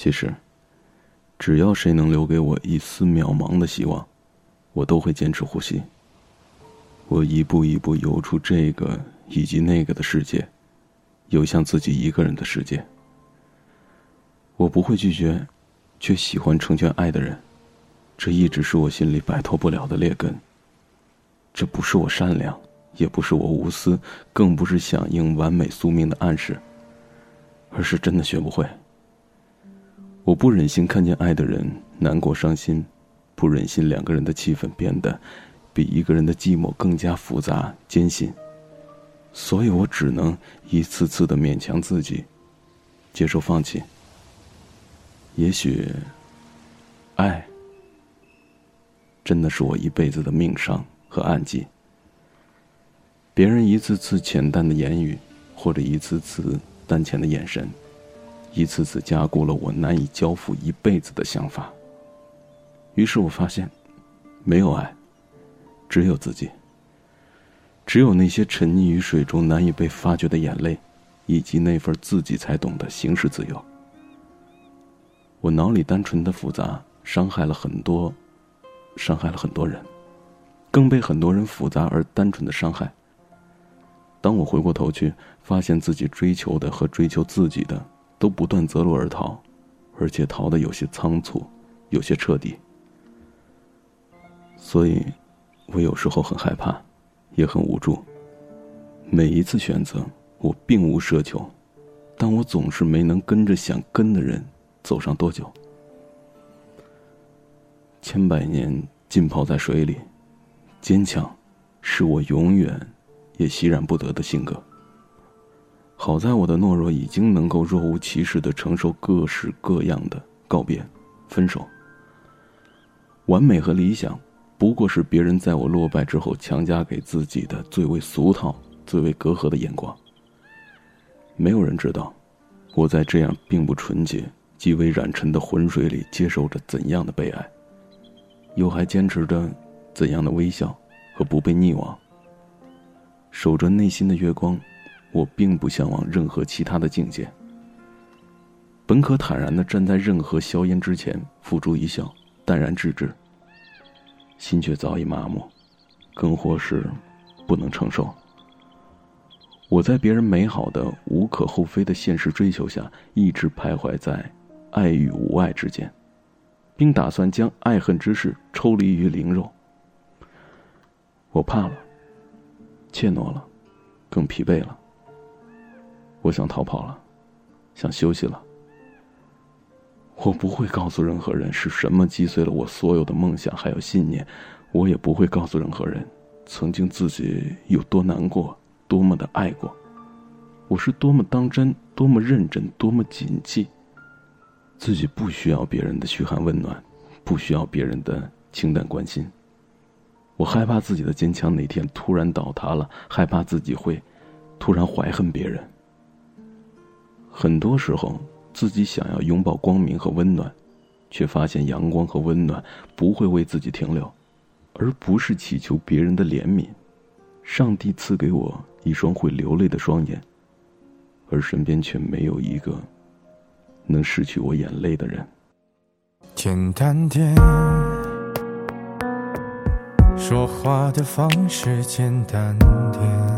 其实，只要谁能留给我一丝渺茫的希望，我都会坚持呼吸。我一步一步游出这个以及那个的世界，游向自己一个人的世界。我不会拒绝，却喜欢成全爱的人，这一直是我心里摆脱不了的劣根。这不是我善良，也不是我无私，更不是响应完美宿命的暗示，而是真的学不会。我不忍心看见爱的人难过伤心，不忍心两个人的气氛变得比一个人的寂寞更加复杂艰辛，所以我只能一次次的勉强自己，接受放弃。也许，爱真的是我一辈子的命伤和暗记。别人一次次浅淡的言语，或者一次次淡浅的眼神。一次次加固了我难以交付一辈子的想法。于是我发现，没有爱，只有自己。只有那些沉溺于水中难以被发掘的眼泪，以及那份自己才懂得行使自由。我脑里单纯的复杂，伤害了很多，伤害了很多人，更被很多人复杂而单纯的伤害。当我回过头去，发现自己追求的和追求自己的。都不断择路而逃，而且逃得有些仓促，有些彻底。所以，我有时候很害怕，也很无助。每一次选择，我并无奢求，但我总是没能跟着想跟的人走上多久。千百年浸泡在水里，坚强，是我永远也习然不得的性格。好在我的懦弱已经能够若无其事的承受各式各样的告别、分手。完美和理想，不过是别人在我落败之后强加给自己的最为俗套、最为隔阂的眼光。没有人知道，我在这样并不纯洁、极为染尘的浑水里接受着怎样的悲哀，又还坚持着怎样的微笑和不被溺亡，守着内心的月光。我并不向往任何其他的境界，本可坦然的站在任何硝烟之前，付诸一笑，淡然置之。心却早已麻木，更或是不能承受。我在别人美好的、无可厚非的现实追求下，一直徘徊在爱与无爱之间，并打算将爱恨之事抽离于灵肉。我怕了，怯懦了，更疲惫了。我想逃跑了，想休息了。我不会告诉任何人是什么击碎了我所有的梦想还有信念，我也不会告诉任何人，曾经自己有多难过，多么的爱过，我是多么当真，多么认真，多么谨记。自己不需要别人的嘘寒问暖，不需要别人的清淡关心。我害怕自己的坚强哪天突然倒塌了，害怕自己会突然怀恨别人。很多时候，自己想要拥抱光明和温暖，却发现阳光和温暖不会为自己停留，而不是祈求别人的怜悯。上帝赐给我一双会流泪的双眼，而身边却没有一个能拭去我眼泪的人。简单点，说话的方式简单点。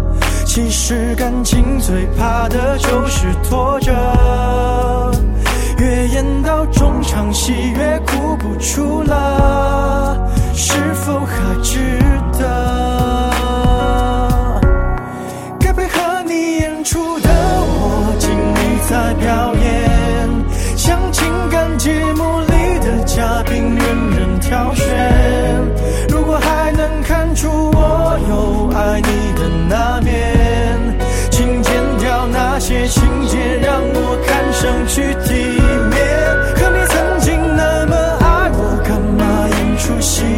其实感情最怕的就是拖着，越演到中场戏越哭不出了，she